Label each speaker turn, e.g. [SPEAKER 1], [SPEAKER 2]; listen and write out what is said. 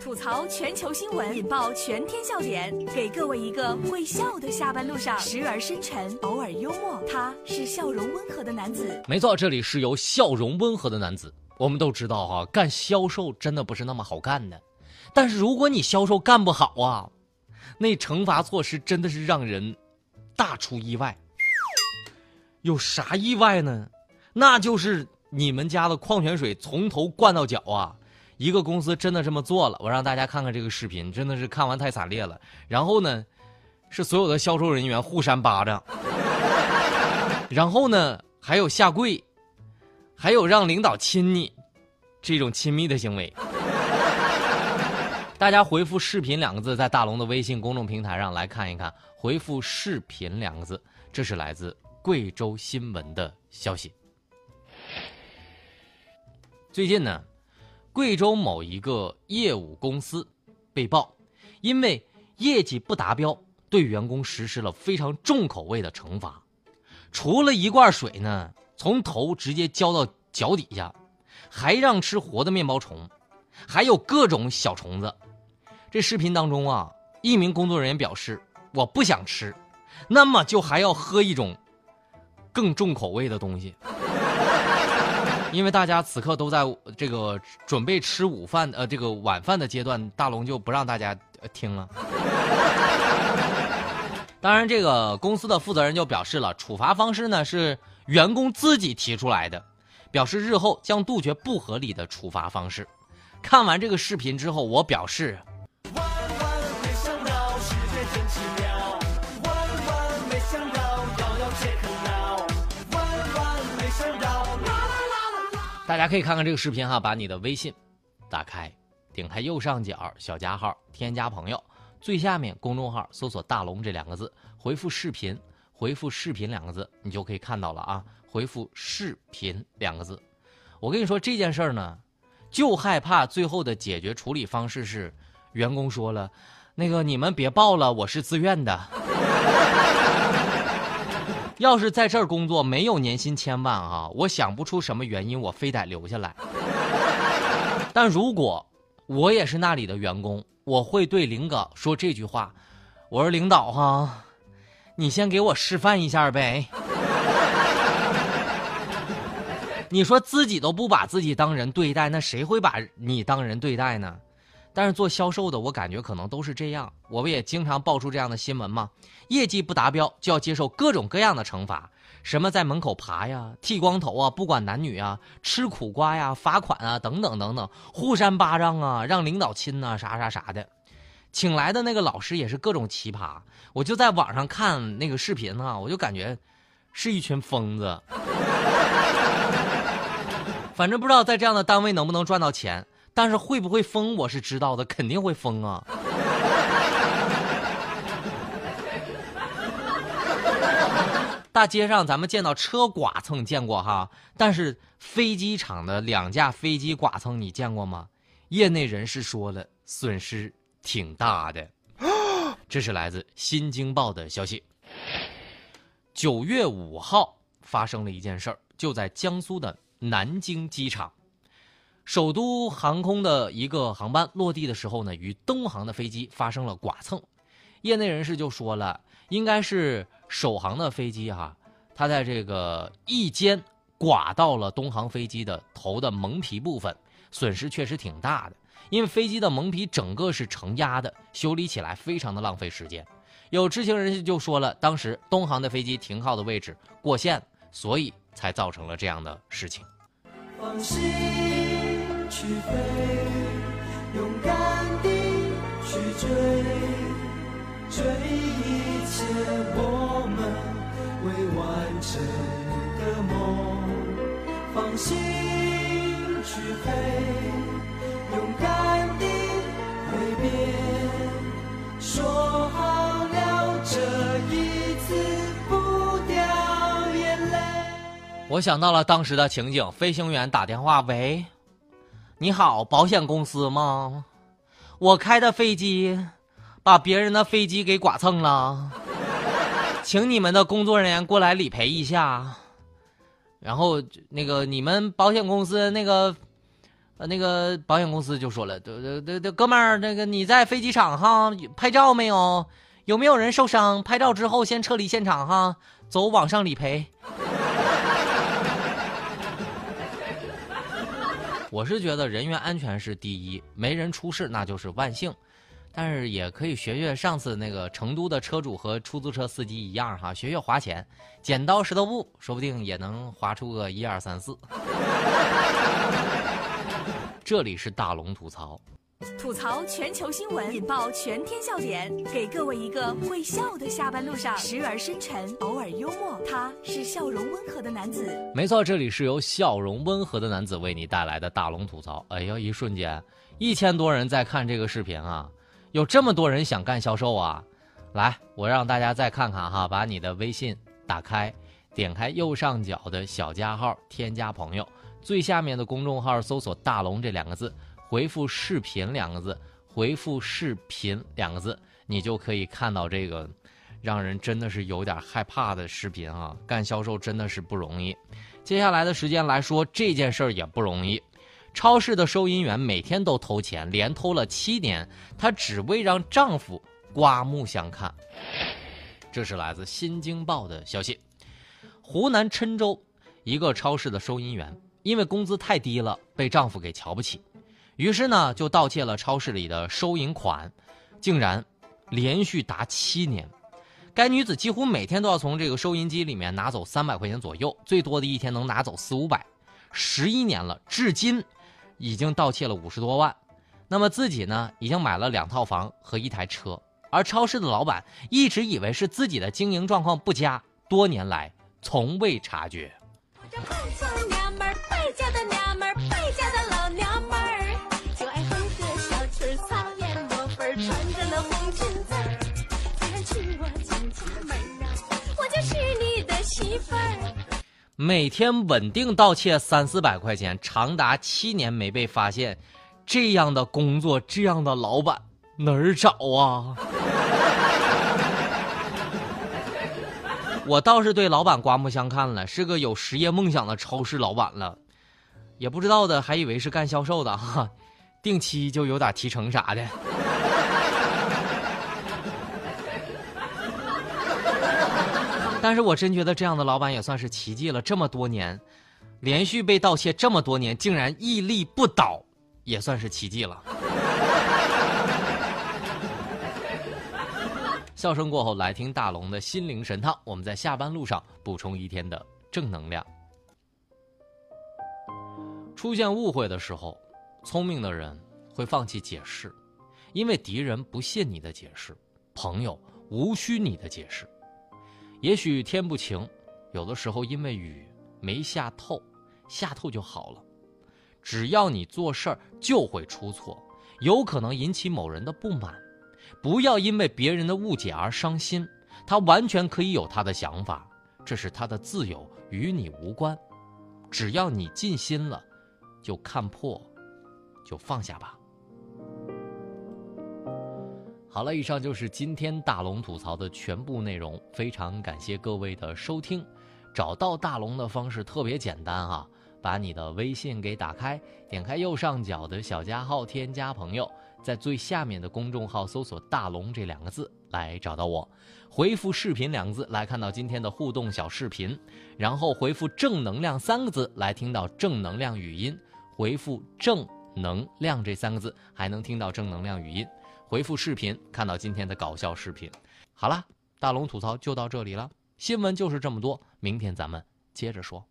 [SPEAKER 1] 吐槽全球新闻，引爆全天笑点，给各位一个会笑的下班路上，时而深沉，偶尔幽默。他是笑容温和的男子。
[SPEAKER 2] 没错，这里是由笑容温和的男子。我们都知道哈、干销售真的不是那么好干的。但是如果你销售干不好啊，那惩罚措施真的是让人大出意外。有啥意外呢？那就是你们家的矿泉水从头灌到脚啊！一个公司真的这么做了，我让大家看看这个视频，真的是看完太惨烈了。然后呢，是所有的销售人员互扇巴掌，然后呢，还有下跪，还有让领导亲你，这种亲密的行为。大家回复“视频”两个字，在大龙的微信公众平台上来看一看。回复“视频”两个字，这是来自贵州新闻的消息。最近呢，贵州某一个业务公司被曝，因为业绩不达标，对员工实施了非常重口味的惩罚。除了一罐水呢，从头直接浇到脚底下，还让吃活的面包虫，还有各种小虫子。这视频当中啊，一名工作人员表示：“我不想吃，那么就还要喝一种更重口味的东西。”因为大家此刻都在这个准备吃午饭呃这个晚饭的阶段，大龙就不让大家、听了。当然，这个公司的负责人就表示了，处罚方式呢是员工自己提出来的，表示日后将杜绝不合理的处罚方式。看完这个视频之后，我表示。
[SPEAKER 3] 万万没想到，世界真奇妙。
[SPEAKER 2] 大家可以看看这个视频哈，把你的微信打开，点开右上角小加号，添加朋友，最下面公众号搜索“大龙”这两个字，回复“视频”，回复“视频”两个字，你就可以看到了啊。回复“视频”两个字，我跟你说这件事儿呢，就害怕最后的解决处理方式是，员工说了，那个你们别报了，我是自愿的。要是在这儿工作没有年薪千万啊，我想不出什么原因我非得留下来。但如果我也是那里的员工，我会对领导说这句话：“我说领导哈，你先给我示范一下呗。”你说自己都不把自己当人对待，那谁会把你当人对待呢？但是做销售的，我感觉可能都是这样。我们也经常爆出这样的新闻嘛，业绩不达标就要接受各种各样的惩罚，什么在门口爬呀、剃光头啊，不管男女啊，吃苦瓜呀、罚款啊，等等等等，互扇巴掌啊，让领导亲呐、啥啥啥的。请来的那个老师也是各种奇葩，我就在网上看那个视频啊，我就感觉是一群疯子。反正不知道在这样的单位能不能赚到钱。但是会不会封，我是知道的，肯定会封啊！大街上咱们见到车剐蹭见过哈，但是飞机场的两架飞机剐蹭你见过吗？业内人士说了，损失挺大的。这是来自《新京报》的消息。九月五号发生了一件事儿，就在江苏的南京机场。首都航空的一个航班落地的时候呢，与东航的飞机发生了剐蹭。业内人士就说了，应该是首航的飞机哈、啊，它在这个翼尖剐到了东航飞机的头的蒙皮部分，损失确实挺大的。因为飞机的蒙皮整个是承压的，修理起来非常的浪费时间。有知情人士就说了，当时东航的飞机停靠的位置过线，所以才造成了这样的事情。
[SPEAKER 3] 去飞，勇敢地去追，追一切我们未完成的梦。放心去飞，勇敢地挥别，说好了这一次不掉眼泪。
[SPEAKER 2] 我想到了当时的情景，飞行员打电话：“喂，你好，保险公司吗？我开的飞机把别人的飞机给剐蹭了，请你们的工作人员过来理赔一下。然后那个你们保险公司那个，呃，那个保险公司就说了，对对对对，哥们儿，那个你在飞机场哈拍照没有？有没有人受伤？拍照之后先撤离现场哈，走网上理赔。我是觉得人员安全是第一，没人出事那就是万幸。但是也可以学学上次那个成都的车主和出租车司机一样哈，学学划钱，剪刀石头布，说不定也能划出个一二三四。这里是大龙吐槽，
[SPEAKER 1] 吐槽全球新闻，引爆全天笑点，给各位一个会笑的下班路上，时而深沉，偶尔幽默。他是笑容温和的男子。
[SPEAKER 2] 没错，这里是由笑容温和的男子为你带来的大龙吐槽。哎呦，一瞬间，一千多人在看这个视频啊！有这么多人想干销售啊！来，我让大家再看看哈，把你的微信打开，点开右上角的小加号，添加朋友，最下面的公众号搜索“大龙”这两个字，回复“视频”两个字，回复“视频”两个字，你就可以看到这个让人真的是有点害怕的视频啊！干销售真的是不容易。接下来的时间来说，这件事儿也不容易。超市的收银员每天都偷钱，连偷了七年，她只为让丈夫刮目相看。这是来自《新京报》的消息。湖南郴州一个超市的收银员，因为工资太低了，被丈夫给瞧不起，于是呢就盗窃了超市里的收银款，竟然连续达七年。该女子几乎每天都要从这个收银机里面拿走三百块钱左右，最多的一天能拿走四五百，十一年了，至今。已经盗窃了五十多万，那么自己呢，已经买了两套房和一台车，而超市的老板一直以为是自己的经营状况不佳，多年来从未察觉。媳妇儿。每天稳定盗窃三四百块钱，长达七年没被发现，这样的工作，这样的老板哪儿找啊？我倒是对老板刮目相看了，是个有实业梦想的超市老板了。也不知道的还以为是干销售的哈，定期就有点提成啥的。但是我真觉得这样的老板也算是奇迹了。这么多年，连续被盗窃这么多年，竟然屹立不倒，也算是奇迹了。笑声过后，来听大龙的心灵神汤。我们在下班路上补充一天的正能量。出现误会的时候，聪明的人会放弃解释，因为敌人不信你的解释，朋友无需你的解释。也许天不晴，有的时候因为雨没下透，下透就好了。只要你做事儿就会出错，有可能引起某人的不满，不要因为别人的误解而伤心。他完全可以有他的想法，这是他的自由，与你无关。只要你尽心了，就看破，就放下吧。好了，以上就是今天大龙吐槽的全部内容。非常感谢各位的收听。找到大龙的方式特别简单哈，把你的微信给打开，点开右上角的小加号，添加朋友，在最下面的公众号搜索“大龙”这两个字来找到我，回复“视频”两个字来看到今天的互动小视频，然后回复“正能量”三个字来听到正能量语音，回复“正能量”这三个字还能听到正能量语音。回复视频，看到今天的搞笑视频。好了，大龙吐槽就到这里了。新闻就是这么多，明天咱们接着说。